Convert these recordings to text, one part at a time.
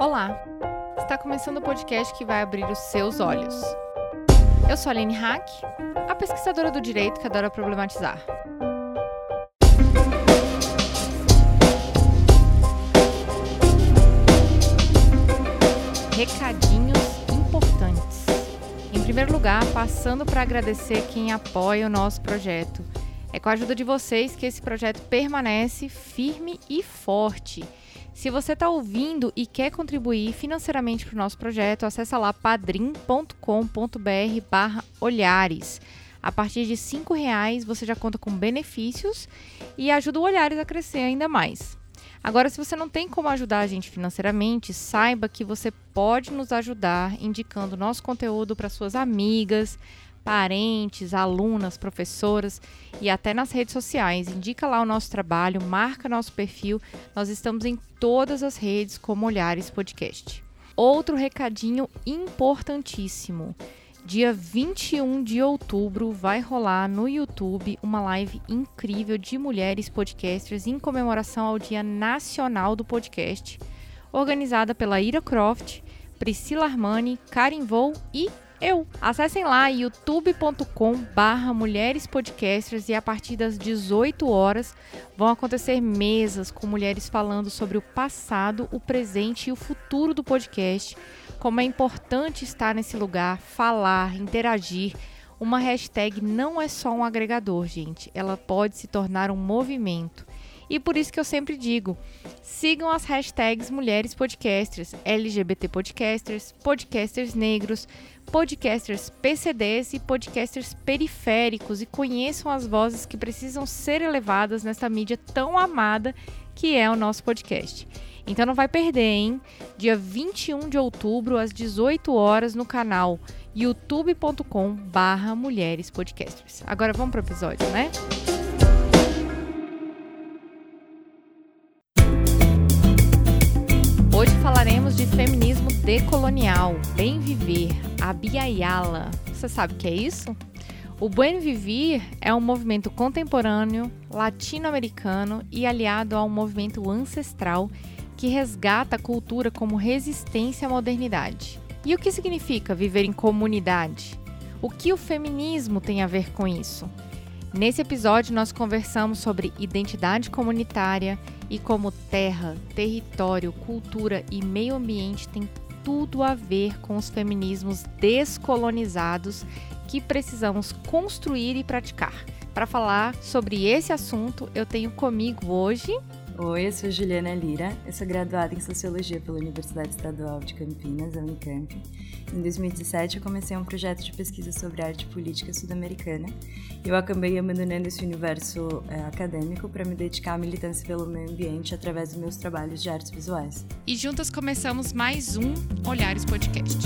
Olá! Está começando o podcast que vai abrir os seus olhos. Eu sou a Aline Hack, a pesquisadora do direito que adora problematizar. Recadinhos importantes. Em primeiro lugar, passando para agradecer quem apoia o nosso projeto. É com a ajuda de vocês que esse projeto permanece firme e forte. Se você está ouvindo e quer contribuir financeiramente para o nosso projeto, acessa lá padrim.com.br olhares. A partir de R$ reais você já conta com benefícios e ajuda o Olhares a crescer ainda mais. Agora, se você não tem como ajudar a gente financeiramente, saiba que você pode nos ajudar indicando nosso conteúdo para suas amigas, parentes, alunas, professoras e até nas redes sociais. Indica lá o nosso trabalho, marca nosso perfil. Nós estamos em todas as redes como Olhares Podcast. Outro recadinho importantíssimo. Dia 21 de outubro vai rolar no YouTube uma live incrível de mulheres podcasters em comemoração ao Dia Nacional do Podcast, organizada pela Ira Croft, Priscila Armani, Karin Vou e eu. Acessem lá youtube.com barra Mulheres Podcasters e a partir das 18 horas vão acontecer mesas com mulheres falando sobre o passado, o presente e o futuro do podcast, como é importante estar nesse lugar, falar, interagir. Uma hashtag não é só um agregador, gente. Ela pode se tornar um movimento. E por isso que eu sempre digo: sigam as hashtags Mulheres Podcasters, LGBT Podcasters, Podcasters Negros, Podcasters PCDs e podcasters periféricos e conheçam as vozes que precisam ser elevadas nessa mídia tão amada que é o nosso podcast. Então não vai perder, hein? Dia 21 de outubro, às 18 horas, no canal youtube.com barra Mulheres Podcasters. Agora vamos para o episódio, né? Hoje decolonial, bem viver, a Biayala. Você sabe o que é isso? O Buen Vivir é um movimento contemporâneo, latino-americano e aliado a um movimento ancestral que resgata a cultura como resistência à modernidade. E o que significa viver em comunidade? O que o feminismo tem a ver com isso? Nesse episódio, nós conversamos sobre identidade comunitária e como terra, território, cultura e meio ambiente têm tudo a ver com os feminismos descolonizados que precisamos construir e praticar. Para falar sobre esse assunto, eu tenho comigo hoje Oi, eu sou Juliana Lira, eu sou graduada em Sociologia pela Universidade Estadual de Campinas, a Unicamp. Em 2017, eu comecei um projeto de pesquisa sobre arte política sul-americana. Eu acabei abandonando esse universo é, acadêmico para me dedicar à militância pelo meio ambiente através dos meus trabalhos de artes visuais. E juntas começamos mais um Olhares Podcast.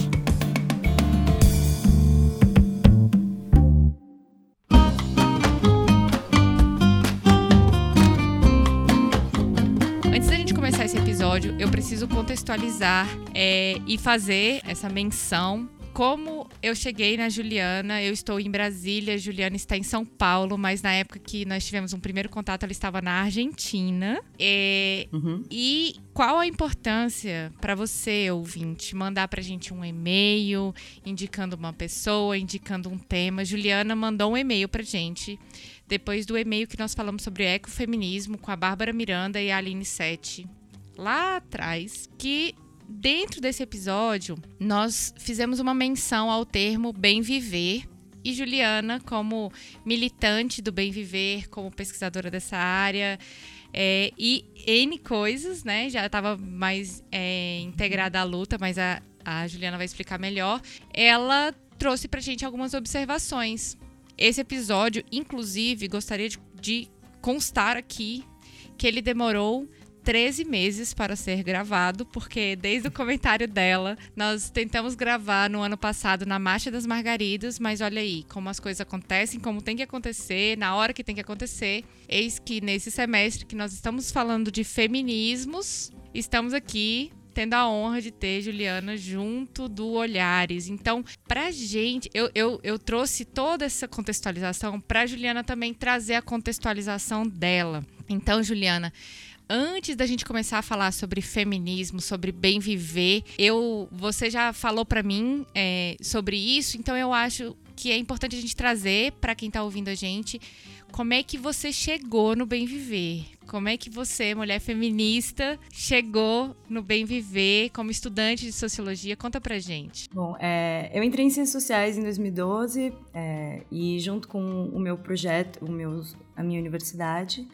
Preciso contextualizar é, e fazer essa menção como eu cheguei na Juliana, eu estou em Brasília, a Juliana está em São Paulo, mas na época que nós tivemos um primeiro contato, ela estava na Argentina. E, uhum. e qual a importância para você, ouvinte, mandar para a gente um e-mail indicando uma pessoa, indicando um tema? Juliana mandou um e-mail para gente depois do e-mail que nós falamos sobre ecofeminismo com a Bárbara Miranda e a Aline Sete lá atrás que dentro desse episódio nós fizemos uma menção ao termo bem viver e Juliana, como militante do bem viver, como pesquisadora dessa área, é, e N coisas, né? Já estava mais é, integrada à luta, mas a, a Juliana vai explicar melhor. Ela trouxe para gente algumas observações. Esse episódio, inclusive, gostaria de, de constar aqui que ele demorou 13 meses para ser gravado, porque desde o comentário dela, nós tentamos gravar no ano passado na Marcha das Margaridas, mas olha aí, como as coisas acontecem, como tem que acontecer, na hora que tem que acontecer. Eis que nesse semestre que nós estamos falando de feminismos, estamos aqui tendo a honra de ter Juliana junto do Olhares. Então, pra gente, eu, eu, eu trouxe toda essa contextualização pra Juliana também trazer a contextualização dela. Então, Juliana, antes da gente começar a falar sobre feminismo, sobre bem viver, eu, você já falou para mim é, sobre isso, então eu acho que é importante a gente trazer para quem está ouvindo a gente como é que você chegou no bem viver. Como é que você, mulher feminista, chegou no bem viver como estudante de sociologia? Conta pra gente. Bom, é, eu entrei em ciências sociais em 2012 é, e junto com o meu projeto, o meu, a minha universidade,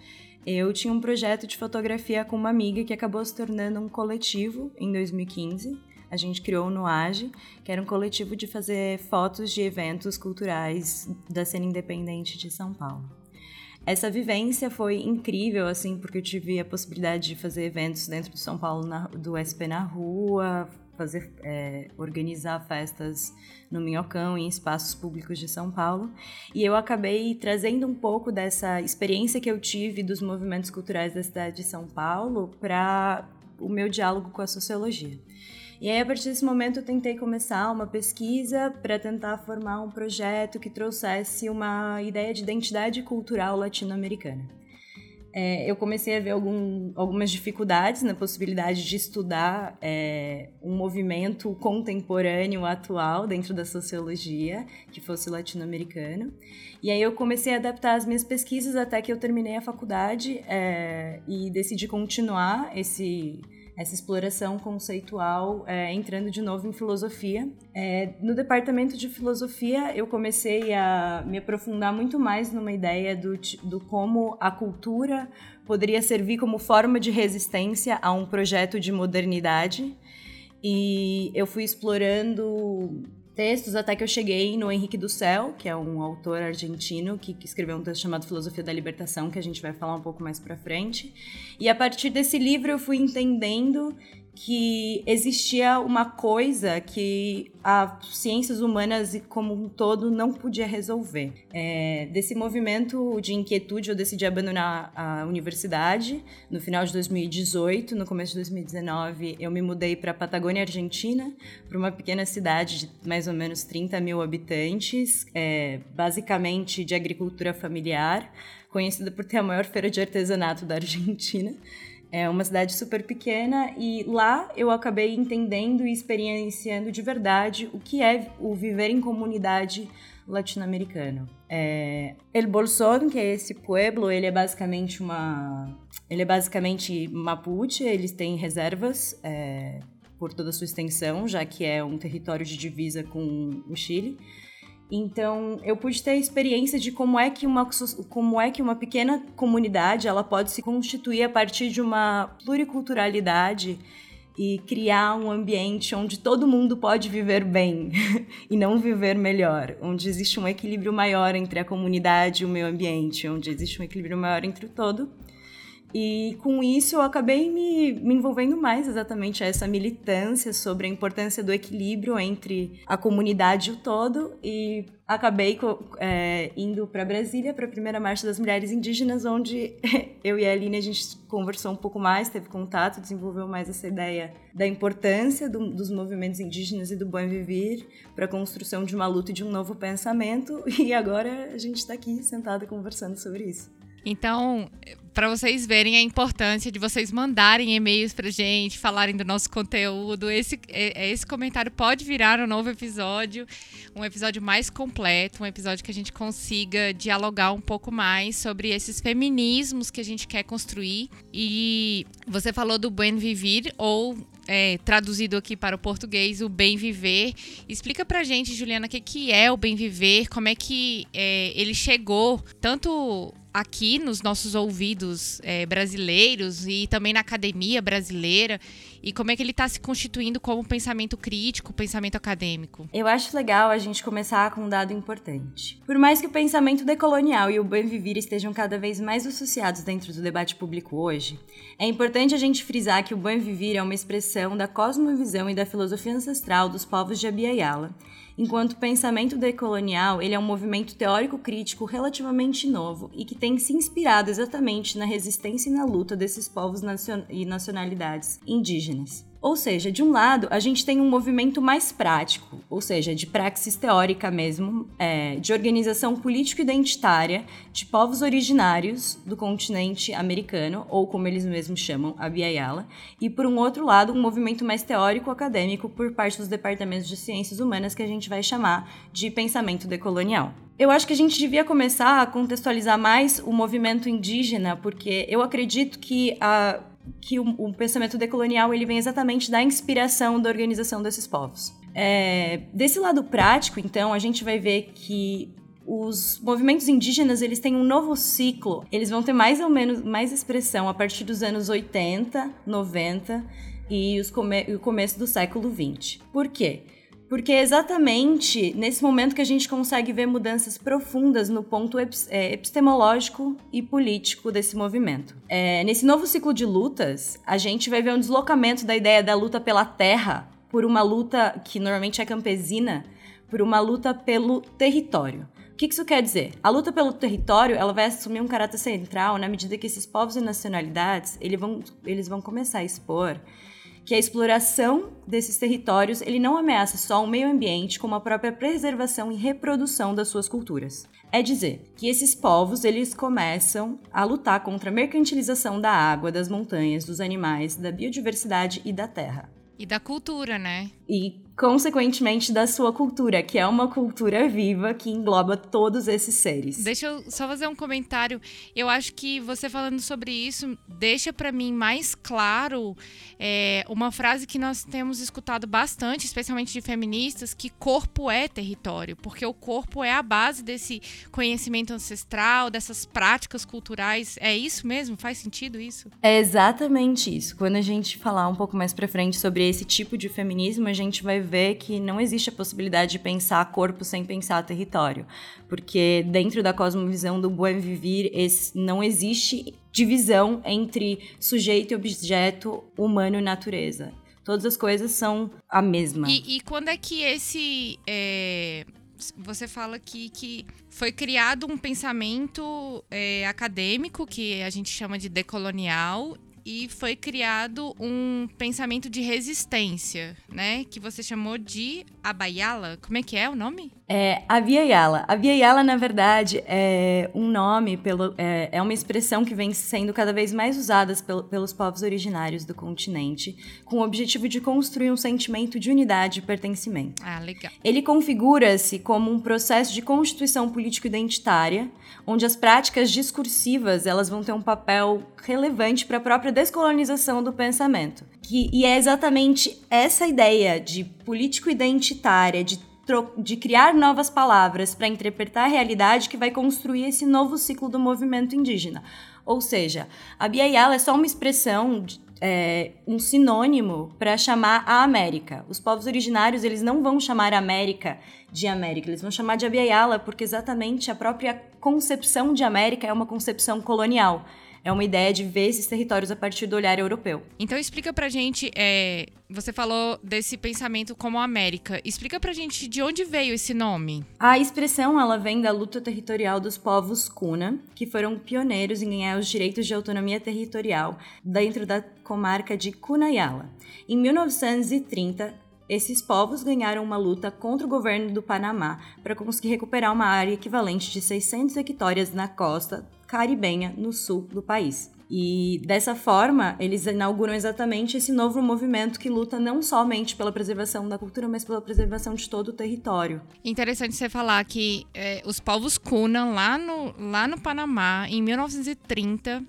eu tinha um projeto de fotografia com uma amiga que acabou se tornando um coletivo em 2015. A gente criou no AGE, que era um coletivo de fazer fotos de eventos culturais da cena independente de São Paulo. Essa vivência foi incrível, assim, porque eu tive a possibilidade de fazer eventos dentro de São Paulo, na, do SP na rua, fazer, é, organizar festas no Minhocão, em espaços públicos de São Paulo. E eu acabei trazendo um pouco dessa experiência que eu tive dos movimentos culturais da cidade de São Paulo para o meu diálogo com a sociologia. E aí, a partir desse momento, eu tentei começar uma pesquisa para tentar formar um projeto que trouxesse uma ideia de identidade cultural latino-americana é, eu comecei a ver algum, algumas dificuldades na possibilidade de estudar é, um movimento contemporâneo atual dentro da sociologia que fosse latino-americano. E aí eu comecei a adaptar as minhas pesquisas até que eu terminei a faculdade é, e decidi continuar esse essa exploração conceitual, é, entrando de novo em filosofia. É, no departamento de filosofia, eu comecei a me aprofundar muito mais numa ideia do, do como a cultura poderia servir como forma de resistência a um projeto de modernidade. E eu fui explorando textos até que eu cheguei no Henrique do Céu, que é um autor argentino que, que, escreveu um texto chamado Filosofia da Libertação, que a gente vai falar um pouco mais para frente. E a partir desse livro eu fui entendendo que existia uma coisa que as ciências humanas como um todo não podia resolver. É, desse movimento de inquietude, eu decidi abandonar a universidade no final de 2018. No começo de 2019, eu me mudei para a Patagônia, Argentina, para uma pequena cidade de mais ou menos 30 mil habitantes, é, basicamente de agricultura familiar, conhecida por ter a maior feira de artesanato da Argentina. É uma cidade super pequena e lá eu acabei entendendo e experienciando de verdade o que é o viver em comunidade latino-americano. É, El Bolsón, que é esse pueblo, ele é basicamente uma, ele é basicamente mapuche. Eles têm reservas é, por toda a sua extensão, já que é um território de divisa com o Chile. Então, eu pude ter a experiência de como é que uma como é que uma pequena comunidade ela pode se constituir a partir de uma pluriculturalidade e criar um ambiente onde todo mundo pode viver bem e não viver melhor, onde existe um equilíbrio maior entre a comunidade e o meio ambiente, onde existe um equilíbrio maior entre o todo. E com isso eu acabei me, me envolvendo mais exatamente a essa militância sobre a importância do equilíbrio entre a comunidade e o todo e acabei é, indo para Brasília para a primeira marcha das mulheres indígenas, onde eu e a Aline a gente conversou um pouco mais, teve contato, desenvolveu mais essa ideia da importância do, dos movimentos indígenas e do bom viver para a construção de uma luta e de um novo pensamento. E agora a gente está aqui sentada conversando sobre isso. Então, para vocês verem a importância de vocês mandarem e-mails pra gente, falarem do nosso conteúdo. Esse, é, é, esse comentário pode virar um novo episódio, um episódio mais completo, um episódio que a gente consiga dialogar um pouco mais sobre esses feminismos que a gente quer construir. E você falou do bem viver, ou é, traduzido aqui para o português, o bem viver. Explica pra gente, Juliana, o que, que é o bem viver, como é que é, ele chegou tanto aqui nos nossos ouvidos é, brasileiros e também na academia brasileira e como é que ele está se constituindo como pensamento crítico, pensamento acadêmico? Eu acho legal a gente começar com um dado importante. Por mais que o pensamento decolonial e o bem viver estejam cada vez mais associados dentro do debate público hoje, é importante a gente frisar que o bem viver é uma expressão da cosmovisão e da filosofia ancestral dos povos de Abiyala enquanto o pensamento decolonial ele é um movimento teórico-crítico relativamente novo e que tem se inspirado exatamente na resistência e na luta desses povos e nacionalidades indígenas. Ou seja, de um lado, a gente tem um movimento mais prático, ou seja, de praxis teórica mesmo, é, de organização político-identitária de povos originários do continente americano, ou como eles mesmos chamam, a Biayala, e por um outro lado, um movimento mais teórico-acadêmico por parte dos departamentos de ciências humanas que a gente vai chamar de pensamento decolonial. Eu acho que a gente devia começar a contextualizar mais o movimento indígena, porque eu acredito que a que o, o, pensamento decolonial ele vem exatamente da inspiração da organização desses povos. É, desse lado prático, então, a gente vai ver que os movimentos indígenas eles têm um novo ciclo. Eles vão ter mais ou menos mais expressão a partir dos anos 80, 90 e come o começo do século 20. Por quê? Porque é exatamente nesse momento que a gente consegue ver mudanças profundas no ponto é, epistemológico e político desse movimento. É, nesse novo ciclo de lutas, a gente vai ver um deslocamento da ideia da luta pela terra por uma luta que normalmente é campesina, por uma luta pelo território. O que isso quer dizer? A luta pelo território ela vai assumir um caráter central na medida que esses povos e nacionalidades eles vão, eles vão começar a expor que a exploração desses territórios ele não ameaça só o meio ambiente, como a própria preservação e reprodução das suas culturas. É dizer, que esses povos eles começam a lutar contra a mercantilização da água, das montanhas, dos animais, da biodiversidade e da terra. E da cultura, né? E consequentemente da sua cultura, que é uma cultura viva que engloba todos esses seres. Deixa eu só fazer um comentário. Eu acho que você falando sobre isso deixa para mim mais claro é, uma frase que nós temos escutado bastante, especialmente de feministas, que corpo é território, porque o corpo é a base desse conhecimento ancestral, dessas práticas culturais. É isso mesmo? Faz sentido isso? É exatamente isso. Quando a gente falar um pouco mais para frente sobre esse tipo de feminismo, a gente vai vê que não existe a possibilidade de pensar corpo sem pensar território, porque dentro da cosmovisão do buen vivir não existe divisão entre sujeito e objeto, humano e natureza. Todas as coisas são a mesma. E, e quando é que esse é você fala aqui que foi criado um pensamento é, acadêmico que a gente chama de decolonial e foi criado um pensamento de resistência, né? Que você chamou de Abayala. Como é que é o nome? É a Via Yala. A Via Yala, na verdade, é um nome, pelo, é, é uma expressão que vem sendo cada vez mais usada pelo, pelos povos originários do continente, com o objetivo de construir um sentimento de unidade e pertencimento. Ah, legal. Ele configura-se como um processo de constituição político-identitária, onde as práticas discursivas elas vão ter um papel relevante para a própria descolonização do pensamento. Que, e é exatamente essa ideia de político-identitária, de de criar novas palavras para interpretar a realidade que vai construir esse novo ciclo do movimento indígena. Ou seja, a Biayala é só uma expressão, é, um sinônimo para chamar a América. Os povos originários eles não vão chamar a América de América, eles vão chamar de Abiayala porque exatamente a própria concepção de América é uma concepção colonial é uma ideia de ver esses territórios a partir do olhar europeu. Então explica pra gente, é, você falou desse pensamento como América, explica pra gente de onde veio esse nome. A expressão ela vem da luta territorial dos povos Kuna, que foram pioneiros em ganhar os direitos de autonomia territorial dentro da comarca de Cunayala. Em 1930, esses povos ganharam uma luta contra o governo do Panamá para conseguir recuperar uma área equivalente de 600 hectares na costa caribenha no sul do país. E dessa forma, eles inauguram exatamente esse novo movimento que luta não somente pela preservação da cultura, mas pela preservação de todo o território. Interessante você falar que é, os povos Kunan, lá no, lá no Panamá, em 1930,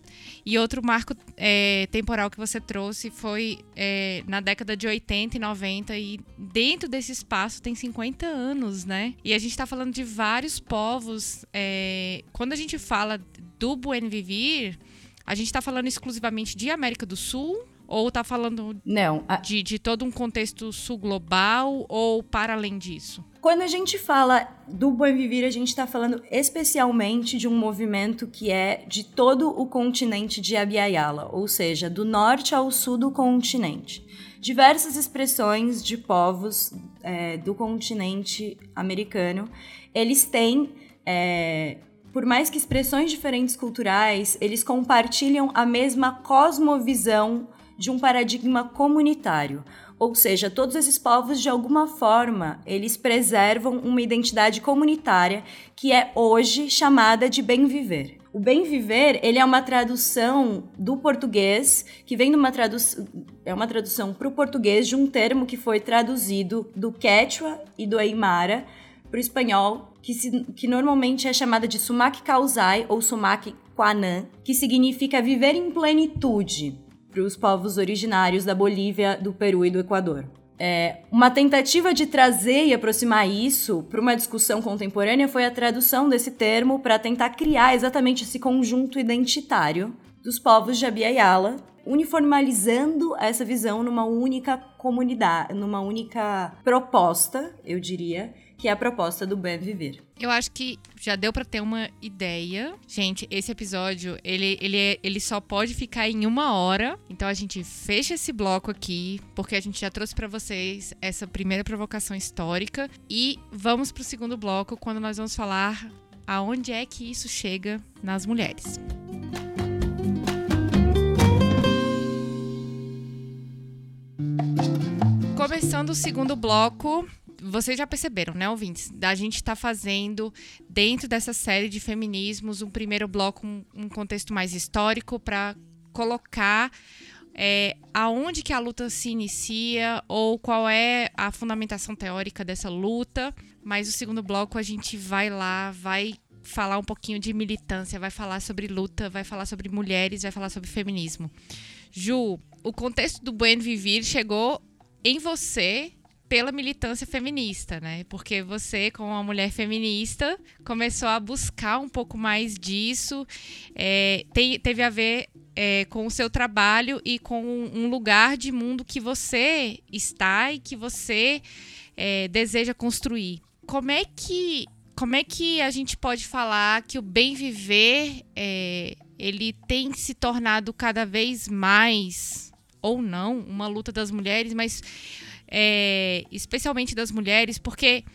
e outro marco é, temporal que você trouxe foi é, na década de 80 e 90, e dentro desse espaço tem 50 anos, né? E a gente está falando de vários povos. É, quando a gente fala do Buen Vivir a gente está falando exclusivamente de América do Sul? Ou está falando Não, a... de, de todo um contexto sul global ou para além disso? Quando a gente fala do Buen Vivir, a gente está falando especialmente de um movimento que é de todo o continente de Abiyala, ou seja, do norte ao sul do continente. Diversas expressões de povos é, do continente americano, eles têm é, por mais que expressões diferentes culturais, eles compartilham a mesma cosmovisão de um paradigma comunitário. Ou seja, todos esses povos, de alguma forma, eles preservam uma identidade comunitária que é hoje chamada de bem viver. O bem viver, ele é uma tradução do português, que vem de uma tradução, é uma tradução para o português de um termo que foi traduzido do Quechua e do Aymara para o espanhol, que, se, que normalmente é chamada de sumac causai ou sumac quanã, que significa viver em plenitude para os povos originários da Bolívia, do Peru e do Equador. É, uma tentativa de trazer e aproximar isso para uma discussão contemporânea foi a tradução desse termo para tentar criar exatamente esse conjunto identitário dos povos de Abiyala, uniformalizando essa visão numa única comunidade, numa única proposta, eu diria, que é a proposta do bem viver. Eu acho que já deu para ter uma ideia. Gente, esse episódio, ele, ele, é, ele só pode ficar em uma hora. Então a gente fecha esse bloco aqui, porque a gente já trouxe para vocês essa primeira provocação histórica. E vamos pro segundo bloco, quando nós vamos falar aonde é que isso chega nas mulheres. Começando o segundo bloco, vocês já perceberam, né, ouvintes? A gente está fazendo, dentro dessa série de feminismos, um primeiro bloco, um, um contexto mais histórico para colocar é, aonde que a luta se inicia ou qual é a fundamentação teórica dessa luta. Mas o segundo bloco a gente vai lá, vai falar um pouquinho de militância, vai falar sobre luta, vai falar sobre mulheres, vai falar sobre feminismo. Ju, o contexto do Buen Vivir chegou em você pela militância feminista, né? Porque você, como uma mulher feminista, começou a buscar um pouco mais disso. É, tem, teve a ver é, com o seu trabalho e com um lugar de mundo que você está e que você é, deseja construir. Como é que como é que a gente pode falar que o bem viver é, ele tem se tornado cada vez mais ou não uma luta das mulheres, mas é, especialmente das mulheres, porque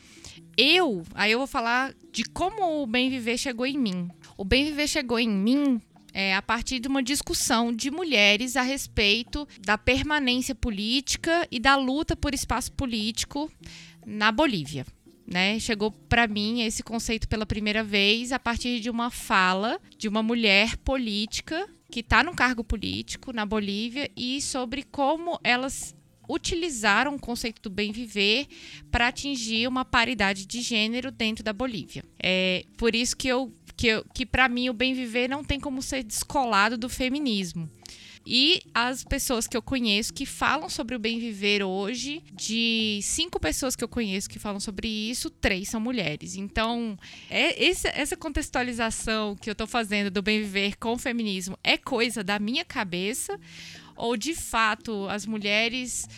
eu, aí eu vou falar de como o bem viver chegou em mim. O bem viver chegou em mim é, a partir de uma discussão de mulheres a respeito da permanência política e da luta por espaço político na Bolívia. Né? Chegou para mim esse conceito pela primeira vez a partir de uma fala de uma mulher política que está no cargo político na Bolívia e sobre como elas utilizaram o conceito do bem viver para atingir uma paridade de gênero dentro da Bolívia. É por isso que eu que, que para mim o bem viver não tem como ser descolado do feminismo. E as pessoas que eu conheço que falam sobre o bem viver hoje, de cinco pessoas que eu conheço que falam sobre isso, três são mulheres. Então, é essa contextualização que eu estou fazendo do bem viver com o feminismo é coisa da minha cabeça ou de fato as mulheres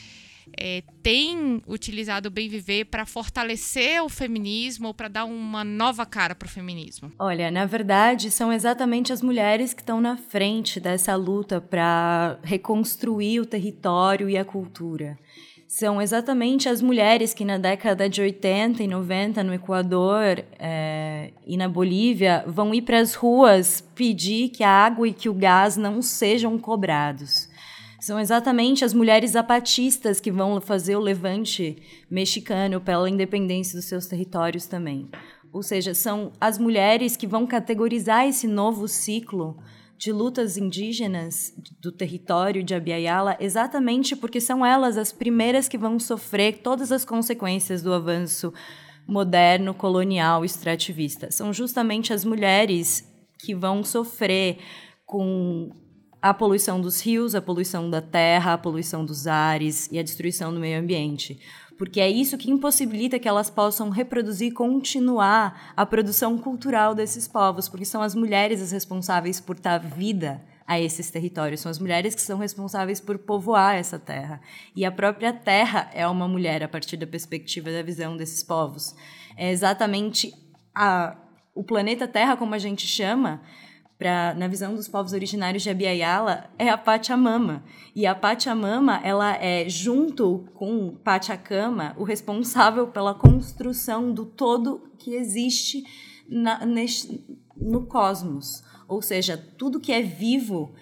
é, têm utilizado o bem viver para fortalecer o feminismo ou para dar uma nova cara para o feminismo? Olha, na verdade, são exatamente as mulheres que estão na frente dessa luta para reconstruir o território e a cultura. São exatamente as mulheres que na década de 80 e 90 no Equador é, e na Bolívia vão ir para as ruas pedir que a água e que o gás não sejam cobrados. São exatamente as mulheres zapatistas que vão fazer o levante mexicano pela independência dos seus territórios também. Ou seja, são as mulheres que vão categorizar esse novo ciclo de lutas indígenas do território de Abiyala, exatamente porque são elas as primeiras que vão sofrer todas as consequências do avanço moderno, colonial, extrativista. São justamente as mulheres que vão sofrer com a poluição dos rios, a poluição da terra, a poluição dos ares e a destruição do meio ambiente. Porque é isso que impossibilita que elas possam reproduzir e continuar a produção cultural desses povos, porque são as mulheres as responsáveis por dar vida a esses territórios, são as mulheres que são responsáveis por povoar essa terra. E a própria terra é uma mulher a partir da perspectiva da visão desses povos. É exatamente a, o planeta Terra, como a gente chama, pra, na visão dos povos originários de Abiyala, é a Pachamama. E a Pachamama, ela é, junto com Pachacama, o responsável pela construção do todo que existe na, neste, no cosmos. Ou seja, tudo que é vivo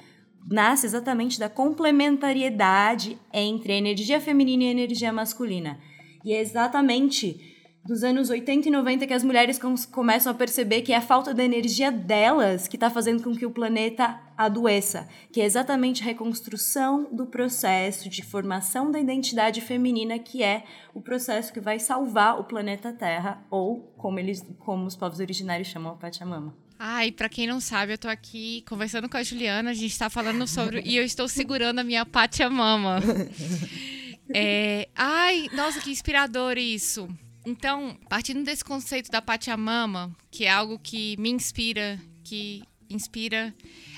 nasce exatamente da complementariedade entre a energia feminina e a energia masculina. E é exatamente dos anos 80 e 90 que as mulheres com começam a perceber que é a falta da energia delas que está fazendo com que o planeta adoeça, que é exatamente a reconstrução do processo de formação da identidade feminina, que é o processo que vai salvar o planeta Terra, ou como eles, como os povos originários chamam a Pachamama. Ah, e pra quem não sabe, eu tô aqui conversando com a Juliana, a gente tá falando sobre. e eu estou segurando a minha Pachamama. É... Ai, nossa, que inspirador isso. Então, partindo desse conceito da Pachamama, que é algo que me inspira, que inspira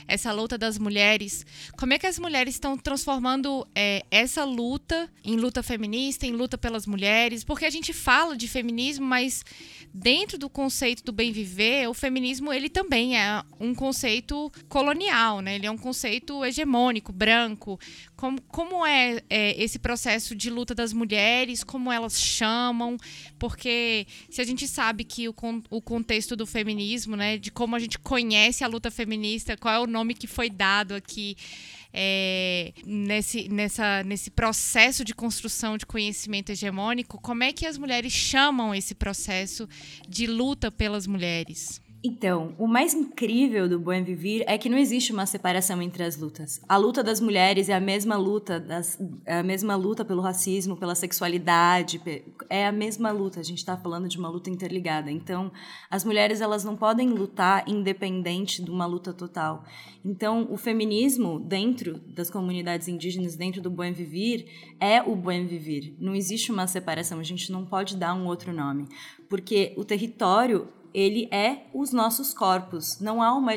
essa luta das mulheres. Como é que as mulheres estão transformando é, essa luta em luta feminista, em luta pelas mulheres? Porque a gente fala de feminismo, mas dentro do conceito do bem viver, o feminismo ele também é um conceito colonial, né? Ele é um conceito hegemônico, branco. Como, como é, é esse processo de luta das mulheres? Como elas chamam? Porque se a gente sabe que o, o contexto do feminismo, né, de como a gente conhece a luta feminista, qual é o nome que foi dado aqui é, nesse, nessa, nesse processo de construção de conhecimento hegemônico, como é que as mulheres chamam esse processo de luta pelas mulheres? Então, o mais incrível do Buen Vivir é que não existe uma separação entre as lutas. A luta das mulheres é a mesma luta, das, é a mesma luta pelo racismo, pela sexualidade, é a mesma luta. A gente está falando de uma luta interligada. Então, as mulheres elas não podem lutar independente de uma luta total. Então, o feminismo dentro das comunidades indígenas, dentro do Buen Vivir, é o Buen Vivir. Não existe uma separação. A gente não pode dar um outro nome, porque o território ele é os nossos corpos. Não há uma,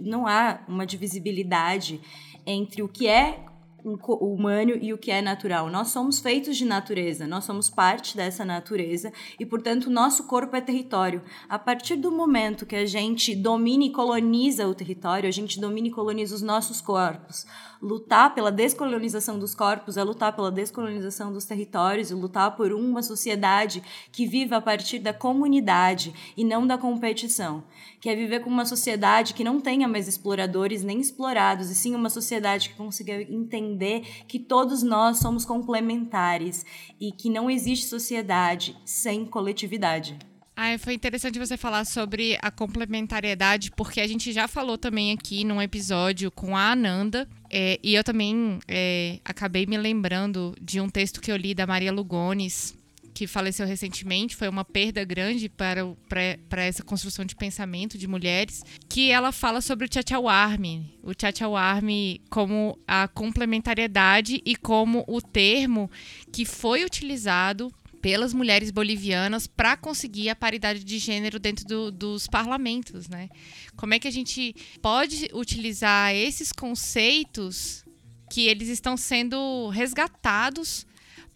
não há uma divisibilidade entre o que é humano e o que é natural. Nós somos feitos de natureza, nós somos parte dessa natureza e, portanto, o nosso corpo é território. A partir do momento que a gente domina e coloniza o território, a gente domina e coloniza os nossos corpos lutar pela descolonização dos corpos é lutar pela descolonização dos territórios e lutar por uma sociedade que viva a partir da comunidade e não da competição. Que é viver com uma sociedade que não tenha mais exploradores nem explorados, e sim uma sociedade que consiga entender que todos nós somos complementares e que não existe sociedade sem coletividade. Ah, foi interessante você falar sobre a complementariedade, porque a gente já falou também aqui num episódio com a Ananda, é, e eu também é, acabei me lembrando de um texto que eu li da Maria Lugones, que faleceu recentemente, foi uma perda grande para, para, para essa construção de pensamento de mulheres, que ela fala sobre o Tchatchawarme, o Tchatchawarme como a complementariedade e como o termo que foi utilizado pelas mulheres bolivianas para conseguir a paridade de gênero dentro do, dos parlamentos, né? Como é que a gente pode utilizar esses conceitos que eles estão sendo resgatados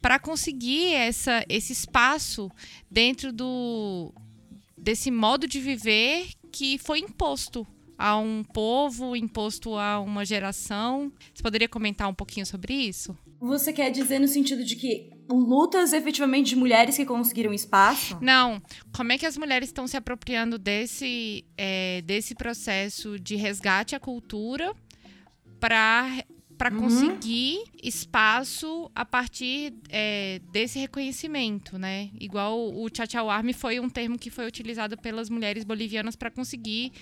para conseguir essa, esse espaço dentro do desse modo de viver que foi imposto a um povo, imposto a uma geração. Você poderia comentar um pouquinho sobre isso? Você quer dizer no sentido de que lutas efetivamente de mulheres que conseguiram espaço? Não. Como é que as mulheres estão se apropriando desse, é, desse processo de resgate à cultura para para uhum. conseguir espaço a partir é, desse reconhecimento, né? Igual o Chachauarme foi um termo que foi utilizado pelas mulheres bolivianas para conseguir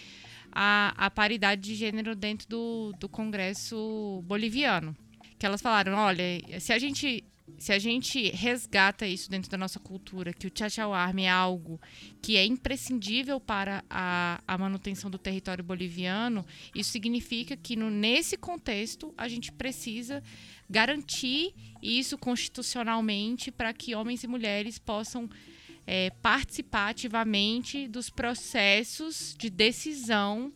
a, a paridade de gênero dentro do, do Congresso boliviano. Que elas falaram, olha, se a gente se a gente resgata isso dentro da nossa cultura, que o Chachauarme é algo que é imprescindível para a, a manutenção do território boliviano, isso significa que no, nesse contexto a gente precisa garantir isso constitucionalmente para que homens e mulheres possam é, participar ativamente dos processos de decisão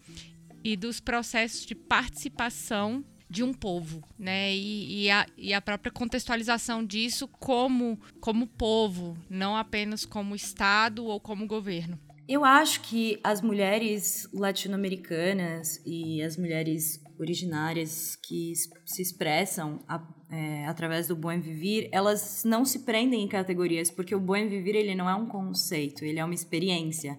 e dos processos de participação de um povo, né? E, e, a, e, a, própria contextualização disso como, como povo, não apenas como Estado ou como governo. Eu acho que as mulheres latino-americanas e as mulheres originárias que se expressam a, é, através do bom viver, elas não se prendem em categorias, porque o bom viver ele não é um conceito, ele é uma experiência.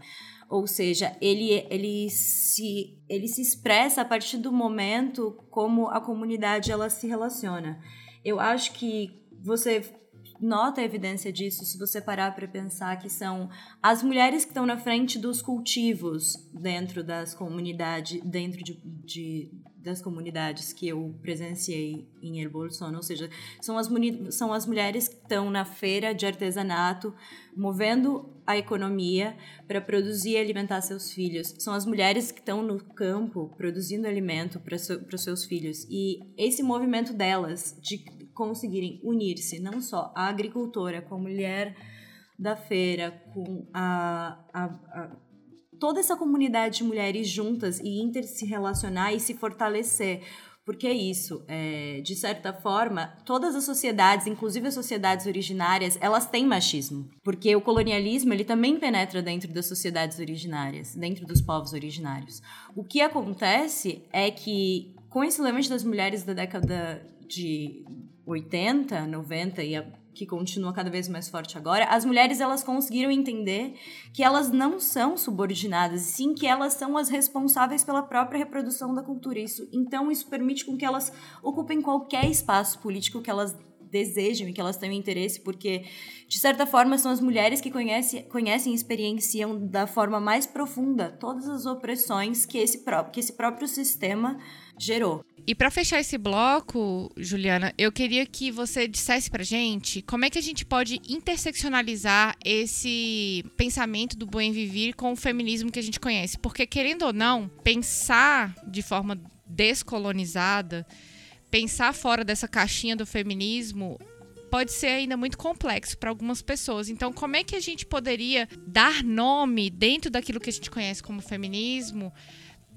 Ou seja, ele, ele, se, ele se expressa a partir do momento como a comunidade ela se relaciona. Eu acho que você nota a evidência disso se você parar para pensar que são as mulheres que estão na frente dos cultivos dentro das comunidades, dentro de, de das comunidades que eu presenciei em El ou seja, são as, são as mulheres que estão na feira de artesanato, movendo a economia para produzir e alimentar seus filhos. São as mulheres que estão no campo produzindo alimento para os seus filhos. E esse movimento delas de conseguirem unir-se, não só a agricultora com a mulher da feira, com a, a, a toda essa comunidade de mulheres juntas e inter se relacionar e se fortalecer. Porque é isso, é, de certa forma, todas as sociedades, inclusive as sociedades originárias, elas têm machismo. Porque o colonialismo, ele também penetra dentro das sociedades originárias, dentro dos povos originários. O que acontece é que, com esse levante das mulheres da década de 80, 90 e a, que continua cada vez mais forte agora, as mulheres elas conseguiram entender que elas não são subordinadas, sim que elas são as responsáveis pela própria reprodução da cultura. Isso, então isso permite com que elas ocupem qualquer espaço político que elas desejam e que elas tenham interesse, porque, de certa forma, são as mulheres que conhecem, conhecem e experienciam da forma mais profunda todas as opressões que esse, próprio, que esse próprio sistema gerou. E para fechar esse bloco, Juliana, eu queria que você dissesse pra gente como é que a gente pode interseccionalizar esse pensamento do bem viver com o feminismo que a gente conhece. Porque, querendo ou não, pensar de forma descolonizada, pensar fora dessa caixinha do feminismo pode ser ainda muito complexo para algumas pessoas. Então, como é que a gente poderia dar nome dentro daquilo que a gente conhece como feminismo?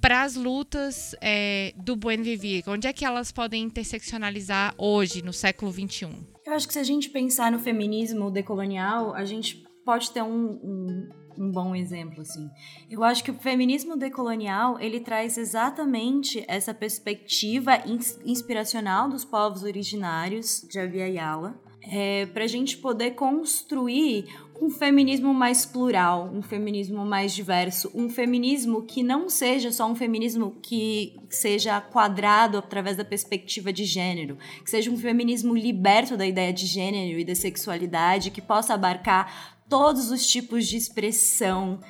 para as lutas é, do Buen Vivir? Onde é que elas podem interseccionalizar hoje, no século XXI? Eu acho que se a gente pensar no feminismo decolonial, a gente pode ter um, um, um bom exemplo, assim. Eu acho que o feminismo decolonial, ele traz exatamente essa perspectiva inspiracional dos povos originários de Abiyala, é, para a gente poder construir um feminismo mais plural, um feminismo mais diverso, um feminismo que não seja só um feminismo que seja quadrado através da perspectiva de gênero, que seja um feminismo liberto da ideia de gênero e da sexualidade, que possa abarcar todos os tipos de expressão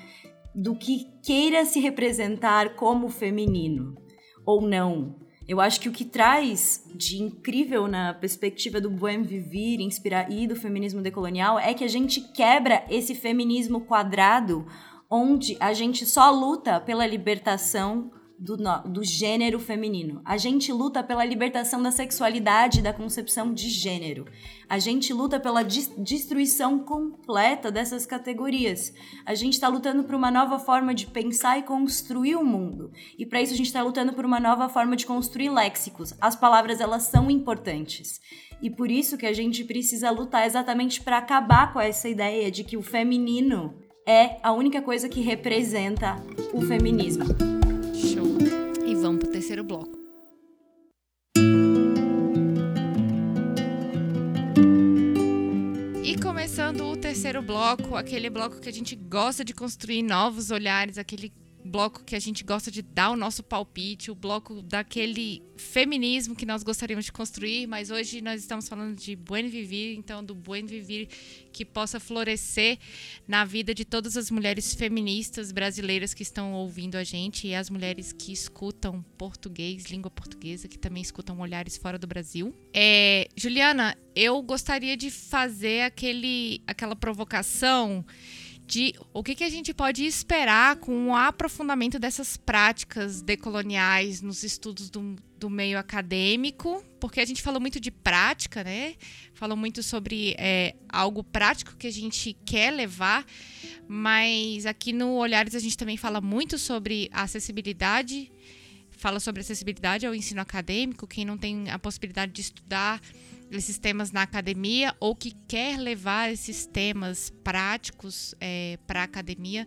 do que queira se representar como feminino ou não. Eu acho que o que traz de incrível na perspectiva do buen vivir inspirar, e do feminismo decolonial é que a gente quebra esse feminismo quadrado onde a gente só luta pela libertação do, do gênero feminino. A gente luta pela libertação da sexualidade da concepção de gênero. A gente luta pela destruição completa dessas categorias. A gente está lutando por uma nova forma de pensar e construir o mundo. E para isso a gente está lutando por uma nova forma de construir léxicos. As palavras elas são importantes. E por isso que a gente precisa lutar exatamente para acabar com essa ideia de que o feminino é a única coisa que representa o feminismo terceiro bloco. E começando o terceiro bloco, aquele bloco que a gente gosta de construir novos olhares, aquele bloco que a gente gosta de dar o nosso palpite, o bloco daquele feminismo que nós gostaríamos de construir, mas hoje nós estamos falando de buen vivir, então do buen vivir que possa florescer na vida de todas as mulheres feministas brasileiras que estão ouvindo a gente e as mulheres que escutam português, língua portuguesa, que também escutam olhares fora do Brasil. É, Juliana, eu gostaria de fazer aquele, aquela provocação de o que, que a gente pode esperar com o aprofundamento dessas práticas decoloniais nos estudos do, do meio acadêmico, porque a gente falou muito de prática, né? Falou muito sobre é, algo prático que a gente quer levar, mas aqui no Olhares a gente também fala muito sobre acessibilidade, fala sobre acessibilidade ao ensino acadêmico, quem não tem a possibilidade de estudar esses temas na academia ou que quer levar esses temas práticos é, para a academia.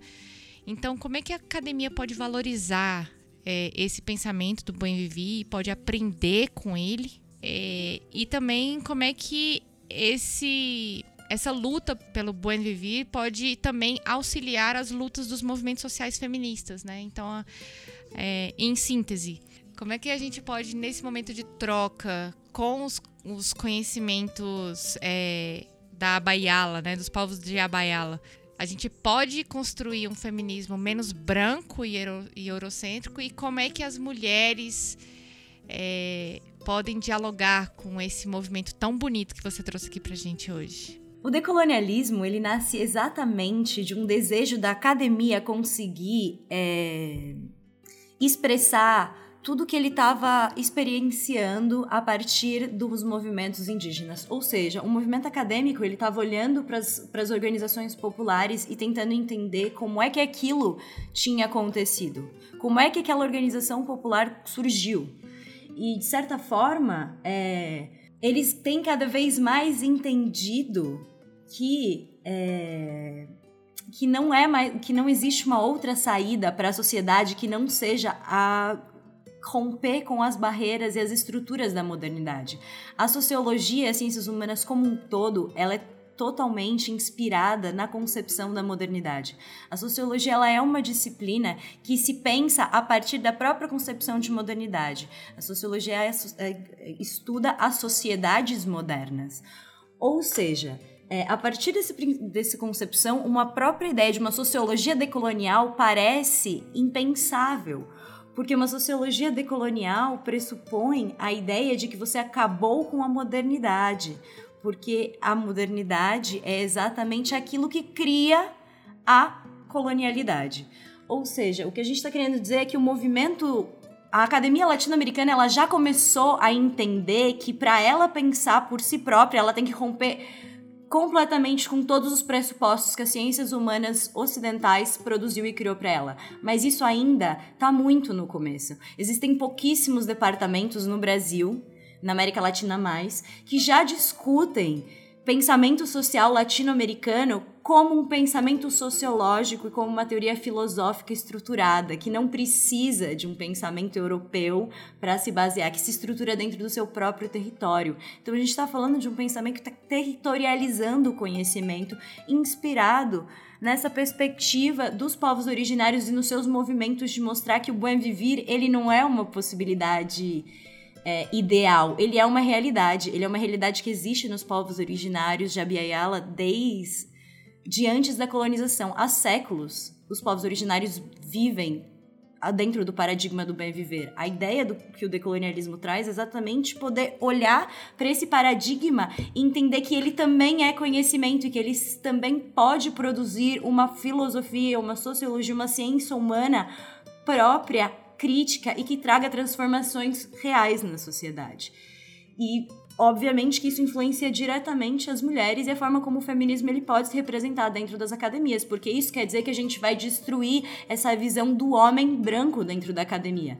Então, como é que a academia pode valorizar é, esse pensamento do bem viver, pode aprender com ele. É, e também como é que esse essa luta pelo buen viver pode também auxiliar as lutas dos movimentos sociais feministas, né? Então, é, em síntese, como é que a gente pode, nesse momento de troca com os, os conhecimentos é, da Abaiala, né, dos povos de Abaiala, a gente pode construir um feminismo menos branco e, euro, e eurocêntrico e como é que as mulheres é, podem dialogar com esse movimento tão bonito que você trouxe aqui pra gente hoje? O decolonialismo ele nasce exatamente de um desejo da academia conseguir é, expressar tudo que ele estava experienciando a partir dos movimentos indígenas. Ou seja, o movimento acadêmico ele estava olhando para as organizações populares e tentando entender como é que aquilo tinha acontecido, como é que aquela organização popular surgiu. E de certa forma, é, eles têm cada vez mais entendido que é, que não é mais, que não existe uma outra saída para a sociedade que não seja a romper com as barreiras e as estruturas da modernidade. A sociologia e as ciências humanas como um todo, ela é totalmente inspirada na concepção da modernidade. A sociologia ela é uma disciplina que se pensa a partir da própria concepção de modernidade. A sociologia é, é, estuda as sociedades modernas. Ou seja, é, a partir desse, dessa concepção, uma própria ideia de uma sociologia decolonial parece impensável. Porque uma sociologia decolonial pressupõe a ideia de que você acabou com a modernidade. Porque a modernidade é exatamente aquilo que cria a colonialidade. Ou seja, o que a gente está querendo dizer é que o movimento a academia latino-americana ela já começou a entender que para ela pensar por si própria ela tem que romper completamente com todos os pressupostos que as ciências humanas ocidentais produziu e criou para ela. Mas isso ainda está muito no começo. Existem pouquíssimos departamentos no Brasil, na América Latina mais, que já discutem pensamento social latino-americano como um pensamento sociológico e como uma teoria filosófica estruturada, que não precisa de um pensamento europeu para se basear, que se estrutura dentro do seu próprio território. Então a gente está falando de um pensamento que está territorializando o conhecimento, inspirado nessa perspectiva dos povos originários e nos seus movimentos de mostrar que o buen vivir ele não é uma possibilidade é, ideal, ele é uma realidade, ele é uma realidade que existe nos povos originários de Abiyala desde de antes da colonização. Há séculos, os povos originários vivem dentro do paradigma do bem viver. A ideia do que o decolonialismo traz é exatamente poder olhar para esse paradigma e entender que ele também é conhecimento e que ele também pode produzir uma filosofia, uma sociologia, uma ciência humana própria, crítica e que traga transformações reais na sociedade. E obviamente que isso influencia diretamente as mulheres e a forma como o feminismo ele pode se representar dentro das academias, porque isso quer dizer que a gente vai destruir essa visão do homem branco dentro da academia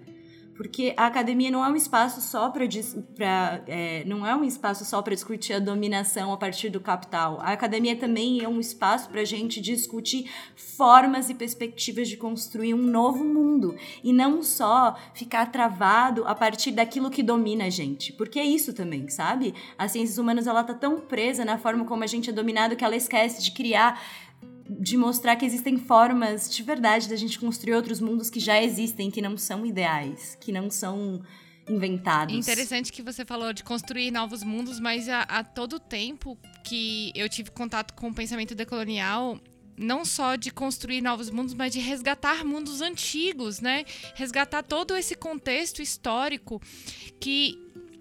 porque a academia não é um espaço só para é, não é um espaço só para discutir a dominação a partir do capital. A academia também é um espaço para a gente discutir formas e perspectivas de construir um novo mundo e não só ficar travado a partir daquilo que domina a gente, porque é isso também, sabe? As ciências humanas ela tá tão presa na forma como a gente é dominado que ela esquece de criar de mostrar que existem formas de verdade da gente construir outros mundos que já existem, que não são ideais, que não são inventados. Interessante que você falou de construir novos mundos, mas a, a todo tempo que eu tive contato com o pensamento decolonial, não só de construir novos mundos, mas de resgatar mundos antigos, né? Resgatar todo esse contexto histórico que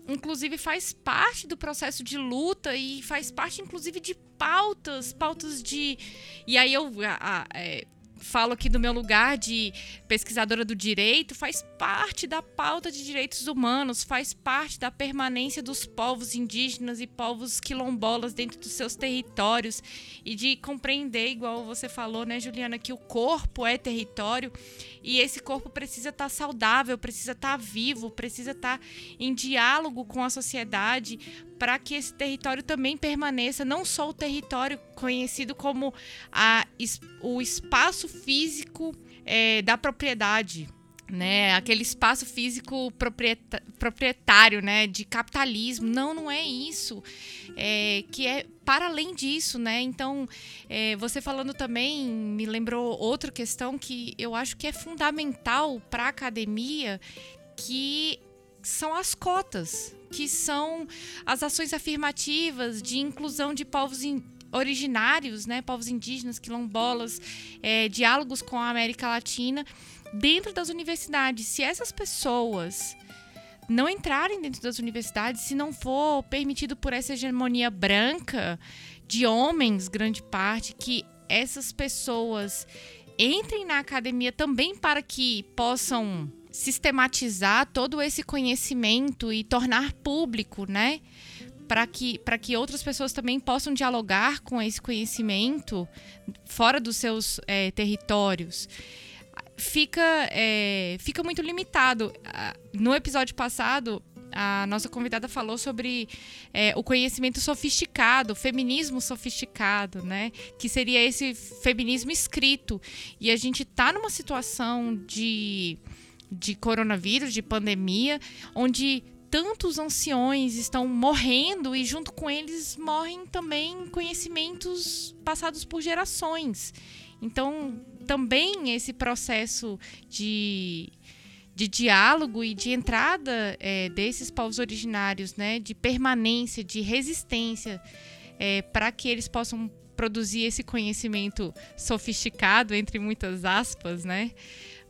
inclusive faz parte do processo de luta e faz parte inclusive de pautas, pautas de e aí eu a, a, é, falo aqui do meu lugar de pesquisadora do direito, faz parte da pauta de direitos humanos, faz parte da permanência dos povos indígenas e povos quilombolas dentro dos seus territórios e de compreender, igual você falou, né, Juliana, que o corpo é território e esse corpo precisa estar saudável, precisa estar vivo, precisa estar em diálogo com a sociedade para que esse território também permaneça, não só o território conhecido como a, o espaço físico é, da propriedade, né? Aquele espaço físico proprietário, né? De capitalismo. Não, não é isso. É, que é para além disso, né? Então, é, você falando também me lembrou outra questão que eu acho que é fundamental para a academia, que são as cotas, que são as ações afirmativas de inclusão de povos in, originários, né, povos indígenas, quilombolas, é, diálogos com a América Latina dentro das universidades. Se essas pessoas não entrarem dentro das universidades, se não for permitido por essa hegemonia branca de homens, grande parte, que essas pessoas entrem na academia também para que possam sistematizar todo esse conhecimento e tornar público, né? Para que, que outras pessoas também possam dialogar com esse conhecimento fora dos seus é, territórios fica, é, fica muito limitado. No episódio passado, a nossa convidada falou sobre é, o conhecimento sofisticado, feminismo sofisticado, né? Que seria esse feminismo escrito. E a gente está numa situação de, de coronavírus, de pandemia, onde tantos anciões estão morrendo e junto com eles morrem também conhecimentos passados por gerações. Então, também esse processo de, de diálogo e de entrada é, desses povos originários, né, de permanência, de resistência, é, para que eles possam produzir esse conhecimento sofisticado, entre muitas aspas, né,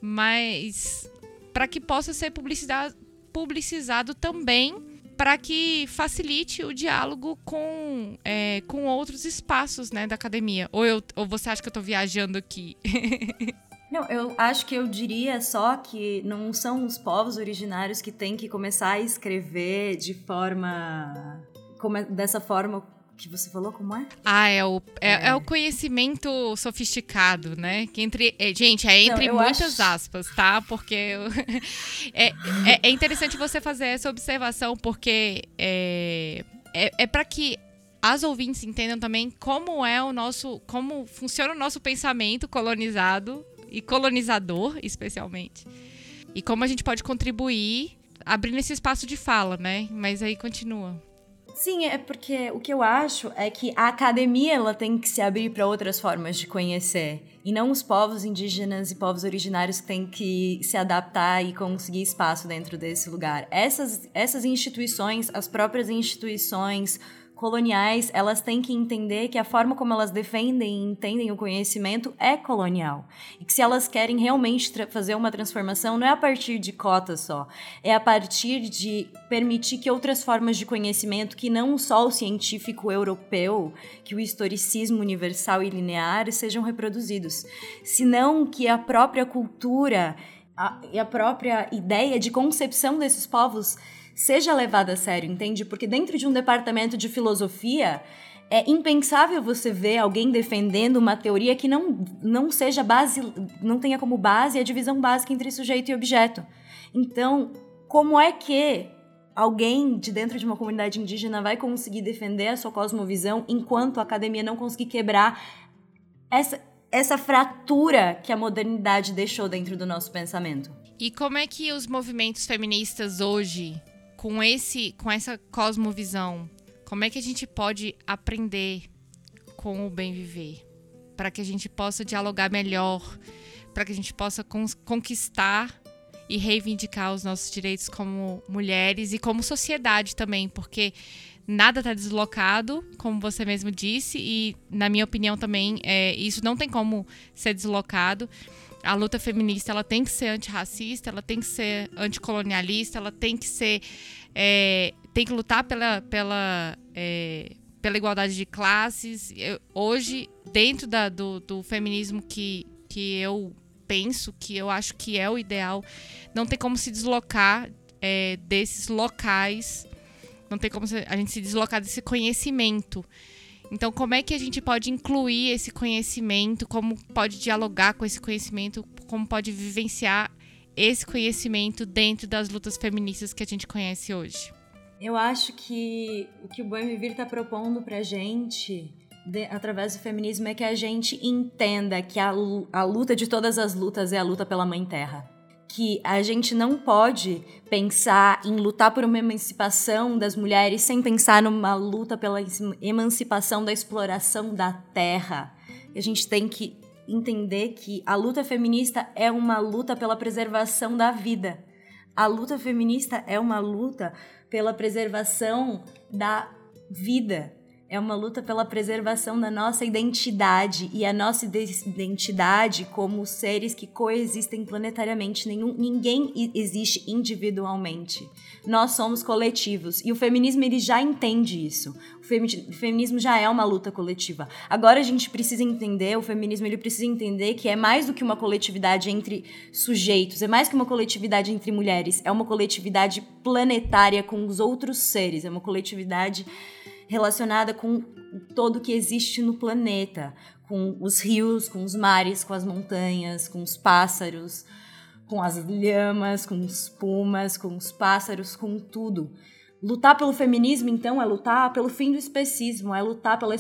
mas para que possa ser publicizado também para que facilite o diálogo com, é, com outros espaços né, da academia. Ou, eu, ou você acha que eu estou viajando aqui? Não, eu acho que eu diria só que não são os povos originários que têm que começar a escrever de forma. Como, dessa forma que você falou, como é? Ah, é o, é, é. é o conhecimento sofisticado, né? Que entre, é, gente, é entre Não, muitas acho... aspas, tá? Porque eu, é, é, é, interessante você fazer essa observação, porque é, é, é para que as ouvintes entendam também como é o nosso, como funciona o nosso pensamento colonizado e colonizador, especialmente. E como a gente pode contribuir abrindo esse espaço de fala, né? Mas aí continua. Sim, é porque o que eu acho é que a academia ela tem que se abrir para outras formas de conhecer e não os povos indígenas e povos originários que têm que se adaptar e conseguir espaço dentro desse lugar. Essas, essas instituições, as próprias instituições, coloniais, elas têm que entender que a forma como elas defendem e entendem o conhecimento é colonial. E que se elas querem realmente fazer uma transformação, não é a partir de cotas só, é a partir de permitir que outras formas de conhecimento, que não só o científico europeu, que o historicismo universal e linear, sejam reproduzidos, senão que a própria cultura a, e a própria ideia de concepção desses povos seja levada a sério, entende? Porque dentro de um departamento de filosofia, é impensável você ver alguém defendendo uma teoria que não, não seja base, não tenha como base a divisão básica entre sujeito e objeto. Então, como é que alguém de dentro de uma comunidade indígena vai conseguir defender a sua cosmovisão enquanto a academia não conseguir quebrar essa, essa fratura que a modernidade deixou dentro do nosso pensamento? E como é que os movimentos feministas hoje com esse com essa cosmovisão, como é que a gente pode aprender com o bem viver? Para que a gente possa dialogar melhor, para que a gente possa conquistar e reivindicar os nossos direitos como mulheres e como sociedade também, porque nada está deslocado, como você mesmo disse, e na minha opinião também é, isso não tem como ser deslocado a luta feminista ela tem que ser antirracista, ela tem que ser anticolonialista, ela tem que ser. É, tem que lutar pela, pela, é, pela igualdade de classes. Eu, hoje, dentro da, do, do feminismo que, que eu penso, que eu acho que é o ideal, não tem como se deslocar é, desses locais, não tem como a gente se deslocar desse conhecimento. Então, como é que a gente pode incluir esse conhecimento, como pode dialogar com esse conhecimento, como pode vivenciar esse conhecimento dentro das lutas feministas que a gente conhece hoje? Eu acho que o que o Bom Viver está propondo para a gente, de, através do feminismo, é que a gente entenda que a, a luta de todas as lutas é a luta pela Mãe Terra que a gente não pode pensar em lutar por uma emancipação das mulheres sem pensar numa luta pela emancipação da exploração da terra. A gente tem que entender que a luta feminista é uma luta pela preservação da vida. A luta feminista é uma luta pela preservação da vida é uma luta pela preservação da nossa identidade e a nossa identidade como seres que coexistem planetariamente. Nenhum, ninguém existe individualmente. Nós somos coletivos e o feminismo ele já entende isso. O feminismo já é uma luta coletiva. Agora a gente precisa entender, o feminismo ele precisa entender que é mais do que uma coletividade entre sujeitos, é mais que uma coletividade entre mulheres, é uma coletividade planetária com os outros seres, é uma coletividade relacionada com todo que existe no planeta, com os rios, com os mares, com as montanhas, com os pássaros, com as lhamas, com os pumas, com os pássaros, com tudo. Lutar pelo feminismo, então, é lutar pelo fim do especismo, é lutar pela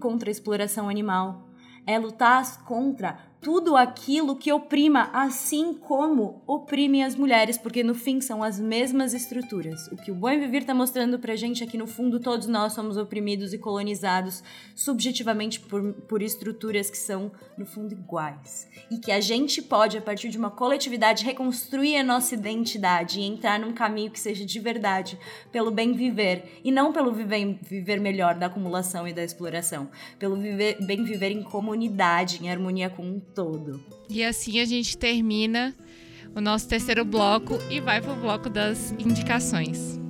contra a exploração animal, é lutar contra tudo aquilo que oprima, assim como oprime as mulheres, porque no fim são as mesmas estruturas. O que o Bom Viver está mostrando pra gente é que no fundo todos nós somos oprimidos e colonizados subjetivamente por, por estruturas que são no fundo iguais. E que a gente pode, a partir de uma coletividade, reconstruir a nossa identidade e entrar num caminho que seja de verdade, pelo bem viver, e não pelo viver, viver melhor da acumulação e da exploração, pelo viver, bem viver em comunidade, em harmonia com todo. E assim a gente termina o nosso terceiro bloco e vai para o bloco das indicações.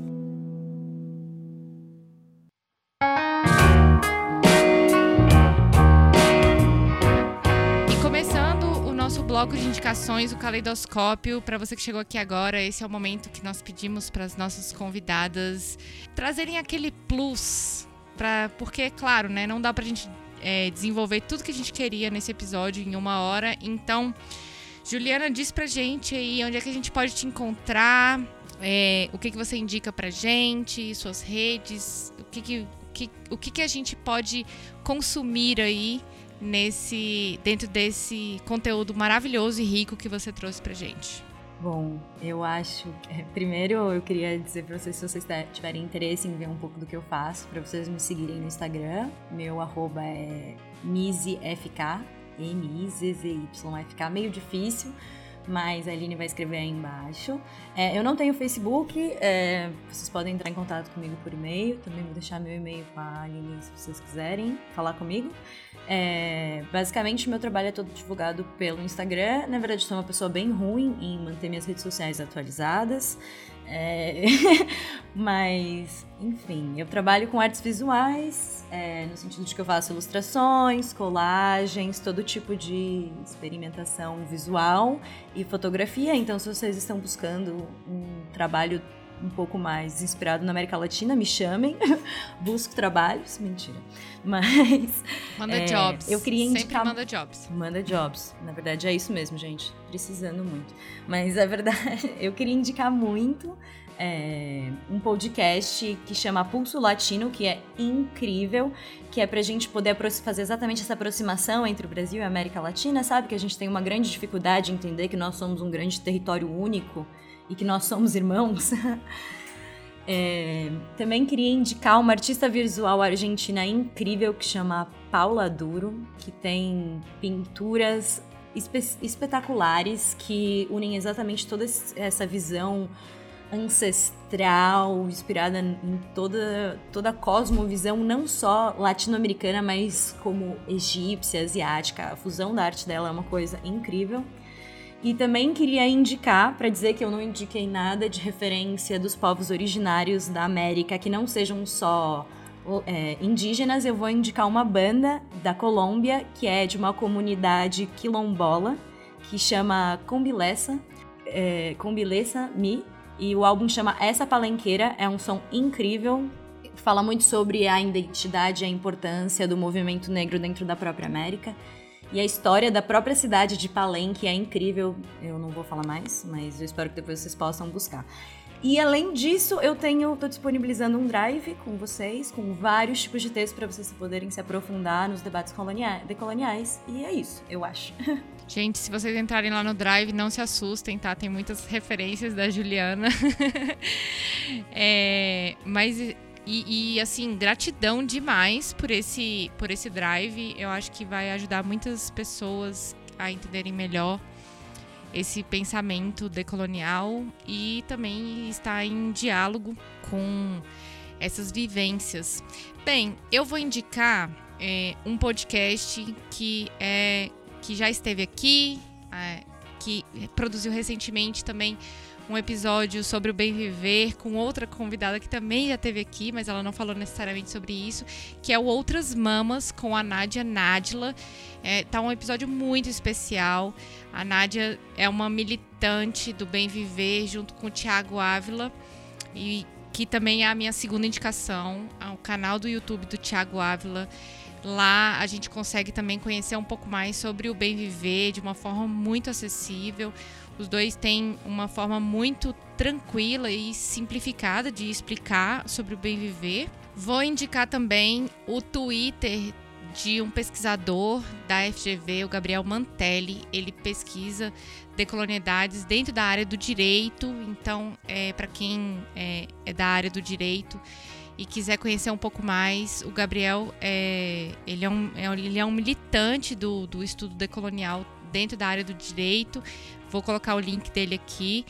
Bloco de indicações, o caleidoscópio. Para você que chegou aqui agora, esse é o momento que nós pedimos para as nossas convidadas trazerem aquele plus. Pra, porque, claro, né, não dá para a gente é, desenvolver tudo que a gente queria nesse episódio em uma hora. Então, Juliana, diz pra gente aí onde é que a gente pode te encontrar, é, o que, que você indica pra gente, suas redes, o que, que, que, o que, que a gente pode consumir aí nesse dentro desse conteúdo maravilhoso e rico que você trouxe pra gente. Bom, eu acho. É, primeiro, eu queria dizer para vocês, se vocês tiverem interesse em ver um pouco do que eu faço, para vocês me seguirem no Instagram. Meu arroba é MizzyFK, M-I-Z-Z-Y-F-K, meio difícil, mas a Aline vai escrever aí embaixo. É, eu não tenho Facebook, é, vocês podem entrar em contato comigo por e-mail, também vou deixar meu e-mail com a Aline se vocês quiserem falar comigo. É, basicamente, meu trabalho é todo divulgado pelo Instagram. Na verdade, sou uma pessoa bem ruim em manter minhas redes sociais atualizadas. É, mas, enfim, eu trabalho com artes visuais, é, no sentido de que eu faço ilustrações, colagens, todo tipo de experimentação visual e fotografia. Então, se vocês estão buscando um trabalho um pouco mais inspirado na América Latina, me chamem. Busco trabalhos. Mentira. Mas. Manda é, jobs. Eu queria indicar. Sempre manda jobs. Manda jobs. Na verdade, é isso mesmo, gente. Precisando muito. Mas é verdade, eu queria indicar muito. É, um podcast que chama Pulso Latino, que é incrível, que é pra gente poder fazer exatamente essa aproximação entre o Brasil e a América Latina, sabe? Que a gente tem uma grande dificuldade em entender que nós somos um grande território único e que nós somos irmãos. é, também queria indicar uma artista visual argentina incrível que chama Paula Duro, que tem pinturas espe espetaculares que unem exatamente toda essa visão ancestral, inspirada em toda, toda a cosmovisão, não só latino-americana, mas como egípcia, asiática. A fusão da arte dela é uma coisa incrível. E também queria indicar, para dizer que eu não indiquei nada de referência dos povos originários da América, que não sejam só é, indígenas, eu vou indicar uma banda da Colômbia, que é de uma comunidade quilombola, que chama Combilessa, é, Combilessa Mi, e o álbum chama Essa Palenqueira, é um som incrível, fala muito sobre a identidade e a importância do movimento negro dentro da própria América. E a história da própria cidade de Palenque é incrível. Eu não vou falar mais, mas eu espero que depois vocês possam buscar. E além disso, eu tenho, tô disponibilizando um drive com vocês, com vários tipos de textos para vocês poderem se aprofundar nos debates decoloniais. E é isso, eu acho. Gente, se vocês entrarem lá no Drive, não se assustem, tá? Tem muitas referências da Juliana. é, mas e, e, assim, gratidão demais por esse, por esse drive. Eu acho que vai ajudar muitas pessoas a entenderem melhor esse pensamento decolonial e também estar em diálogo com essas vivências. Bem, eu vou indicar é, um podcast que é que já esteve aqui, é, que produziu recentemente também um episódio sobre o bem viver com outra convidada que também já esteve aqui, mas ela não falou necessariamente sobre isso, que é o Outras Mamas com a Nádia Nadila. É, tá um episódio muito especial. A Nádia é uma militante do bem viver junto com o Tiago Ávila e que também é a minha segunda indicação, ao canal do YouTube do Tiago Ávila. Lá a gente consegue também conhecer um pouco mais sobre o bem viver de uma forma muito acessível. Os dois têm uma forma muito tranquila e simplificada de explicar sobre o bem viver. Vou indicar também o Twitter de um pesquisador da FGV, o Gabriel Mantelli. Ele pesquisa decolonialidades dentro da área do direito. Então, é, para quem é, é, da área do direito e quiser conhecer um pouco mais, o Gabriel é, ele é, um, é, ele é um militante do, do estudo decolonial dentro da área do direito. Vou colocar o link dele aqui.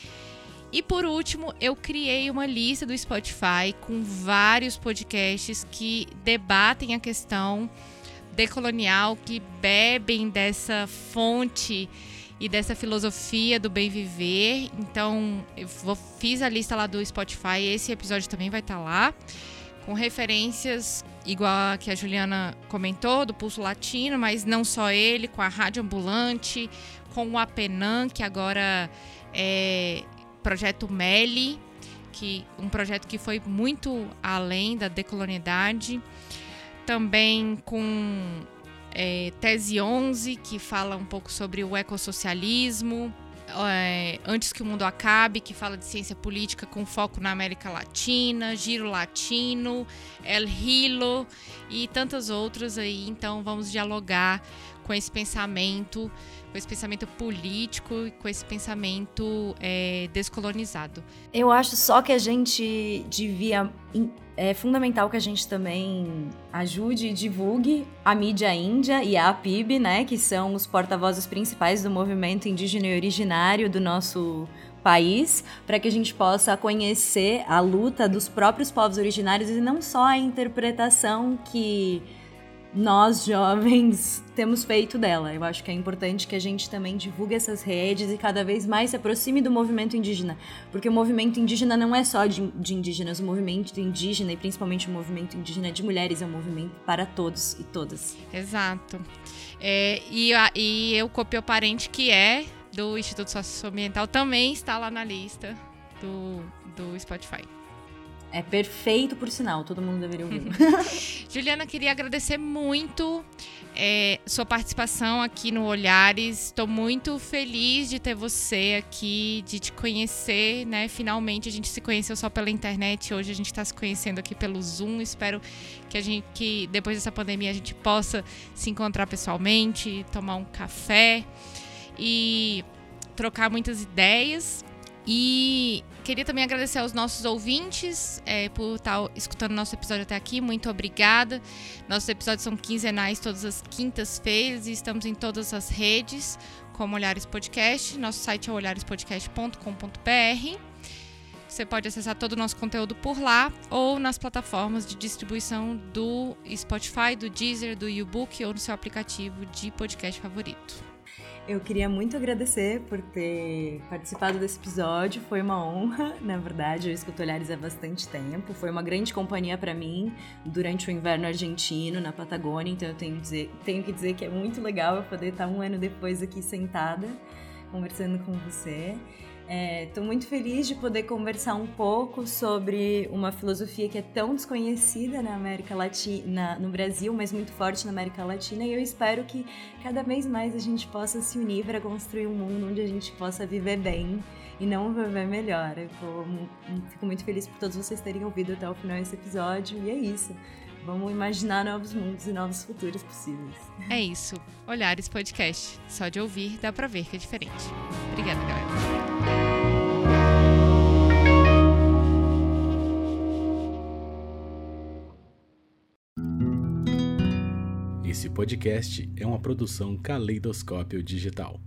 E por último, eu criei uma lista do Spotify com vários podcasts que debatem a questão decolonial, que bebem dessa fonte e dessa filosofia do bem viver. Então, eu fiz a lista lá do Spotify, esse episódio também vai estar tá lá, com referências igual a que a Juliana comentou, do Pulso Latino, mas não só ele, com a Rádio Ambulante, com o Apenan, que agora é projeto Meli, que um projeto que foi muito além da decolonialidade. Também com é, Tese 11, que fala um pouco sobre o ecossocialismo. É, Antes que o Mundo Acabe, que fala de ciência política com foco na América Latina, Giro Latino, El Hilo e tantas outras aí. Então vamos dialogar com esse pensamento com esse pensamento político e com esse pensamento é, descolonizado. Eu acho só que a gente devia. É fundamental que a gente também ajude e divulgue a mídia índia e a APIB, né, que são os porta-vozes principais do movimento indígena e originário do nosso país, para que a gente possa conhecer a luta dos próprios povos originários e não só a interpretação que nós jovens temos feito dela. Eu acho que é importante que a gente também divulgue essas redes e cada vez mais se aproxime do movimento indígena, porque o movimento indígena não é só de, de indígenas, o movimento indígena e principalmente o movimento indígena de mulheres é um movimento para todos e todas. Exato. É, e, a, e o Copio Parente, que é do Instituto Socioambiental, também está lá na lista do, do Spotify. É perfeito, por sinal, todo mundo deveria ouvir. Juliana, queria agradecer muito é, sua participação aqui no Olhares. Estou muito feliz de ter você aqui, de te conhecer, né? Finalmente a gente se conheceu só pela internet, hoje a gente está se conhecendo aqui pelo Zoom. Espero que a gente, que depois dessa pandemia a gente possa se encontrar pessoalmente, tomar um café e trocar muitas ideias. E queria também agradecer aos nossos ouvintes é, por estar escutando nosso episódio até aqui. Muito obrigada. Nossos episódios são quinzenais todas as quintas-feiras e estamos em todas as redes, como Olhares Podcast. Nosso site é olharespodcast.com.br. Você pode acessar todo o nosso conteúdo por lá ou nas plataformas de distribuição do Spotify, do Deezer, do YouBook ou no seu aplicativo de podcast favorito. Eu queria muito agradecer por ter participado desse episódio. Foi uma honra, na verdade. Eu escuto Olhares há bastante tempo. Foi uma grande companhia para mim durante o inverno argentino, na Patagônia. Então eu tenho, dizer, tenho que dizer que é muito legal eu poder estar um ano depois aqui sentada, conversando com você. Estou é, muito feliz de poder conversar um pouco sobre uma filosofia que é tão desconhecida na América Latina, no Brasil, mas muito forte na América Latina. E eu espero que cada vez mais a gente possa se unir para construir um mundo onde a gente possa viver bem e não viver melhor. Eu tô, fico muito feliz por todos vocês terem ouvido até o final esse episódio. E é isso. Vamos imaginar novos mundos e novos futuros possíveis. É isso. Olhares Podcast. Só de ouvir dá pra ver que é diferente. Obrigada, galera. Esse podcast é uma produção Caleidoscópio Digital.